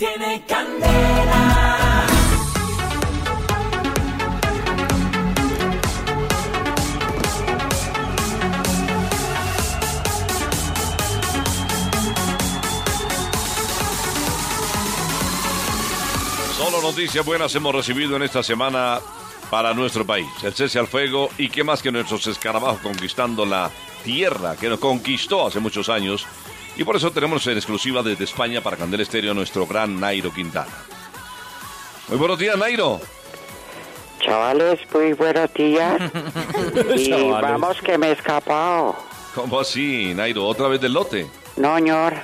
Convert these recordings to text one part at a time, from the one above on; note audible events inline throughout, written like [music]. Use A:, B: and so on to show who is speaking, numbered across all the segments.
A: Tiene candela.
B: Solo noticias buenas hemos recibido en esta semana para nuestro país. El cese al fuego y qué más que nuestros escarabajos conquistando la tierra que nos conquistó hace muchos años. Y por eso tenemos en exclusiva desde España para Candel Estéreo nuestro gran Nairo Quintana. Muy buenos días, Nairo.
C: Chavales, muy buenos días. [laughs] y
B: Chavales.
C: vamos que me he escapado.
B: ¿Cómo así, Nairo? ¿Otra vez del lote?
C: No, señor.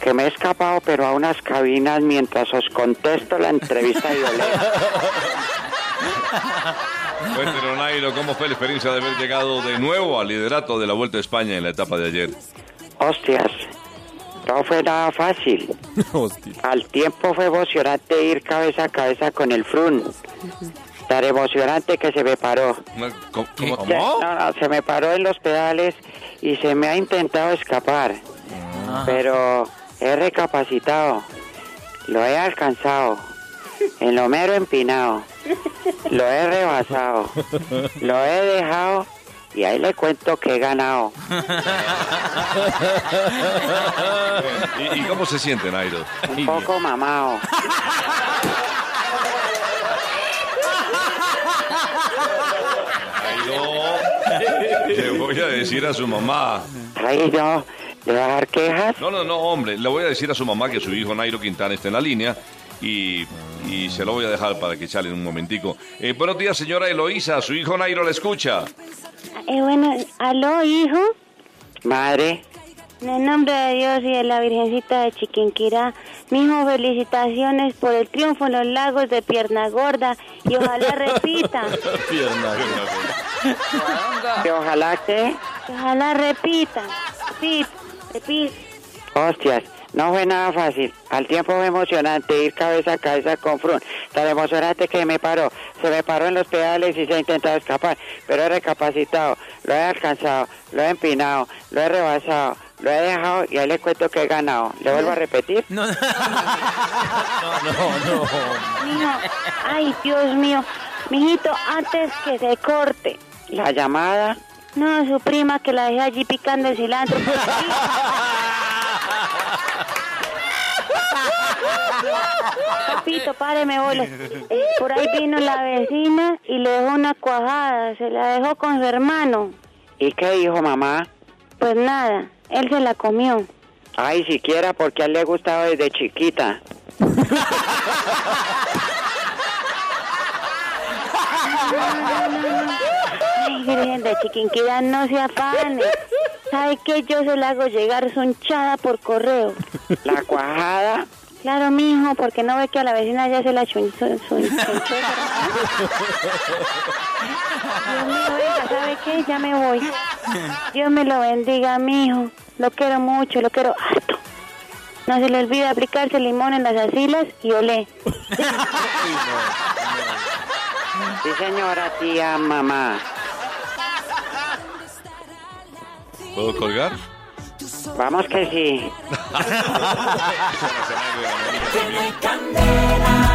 C: Que me he escapado, pero a unas cabinas mientras os contesto la entrevista de.
B: Cuéntenos, [laughs] Nairo, ¿cómo fue la experiencia de haber llegado de nuevo al liderato de la Vuelta a España en la etapa de ayer?
C: Hostias, no fue nada fácil. [laughs] Al tiempo fue emocionante ir cabeza a cabeza con el Frun. Tan emocionante que se me paró.
B: ¿Cómo? cómo-
C: Se- no, no, se me paró en los pedales y se me ha intentado escapar. Pero he recapacitado. Lo he alcanzado. En lo mero empinado. Lo he rebasado. [laughs] Lo he dejado. Y ahí le cuento que he ganado.
B: ¿Y, y cómo se siente, Nairo?
C: Un poco mamado.
B: Nairo, le voy a decir a su mamá.
C: No. ¿Le va a dar quejas?
B: No, no, no, hombre, le voy a decir a su mamá que su hijo Nairo Quintana está en la línea y, y se lo voy a dejar para que chale en un momentico. Eh, buenos días, señora Eloísa, su hijo Nairo le escucha.
D: Eh, bueno, aló, hijo.
C: Madre.
D: En el nombre de Dios y de la Virgencita de Chiquinquirá, mijo, felicitaciones por el triunfo en los lagos de Pierna Gorda y ojalá [laughs] repita.
C: Que ojalá que...
D: Ojalá repita. Repita. Repita.
C: Hostias, no fue nada fácil. Al tiempo fue emocionante ir cabeza a cabeza con Frun. Tan emocionante que me paró. Se me paró en los pedales y se ha intentado escapar. Pero he recapacitado. Lo he alcanzado. Lo he empinado. Lo he rebasado. Lo he dejado y ahí le cuento que he ganado. ¿Le vuelvo a repetir?
E: No, no, [laughs]
D: Mijo, ay, Dios mío. Mijito, antes que se corte.
C: La llamada.
D: No, su prima que la dejé allí picando el cilantro. [laughs] por aquí. Papito, páreme, bola. Por ahí vino la vecina y le dejó una cuajada. Se la dejó con su hermano.
C: ¿Y qué dijo mamá?
D: Pues nada, él se la comió.
C: Ay, siquiera porque a él le ha gustado desde chiquita.
D: Ay, Virgen de Chiquinquirá, no se afane. ¿Sabe qué? Yo se la hago llegar sonchada por correo.
C: La cuajada.
D: Claro, mijo, porque no ve que a la vecina ya se la chun- sonchó. Dios mío, ¿sabe qué? Ya me voy. Dios me lo bendiga, mijo. Lo quiero mucho, lo quiero harto. No se le olvide aplicarse limón en las asilas y olé.
C: Sí, señora, tía, mamá.
B: ¿Puedo colgar?
C: Vamos que sí. [laughs] [laughs]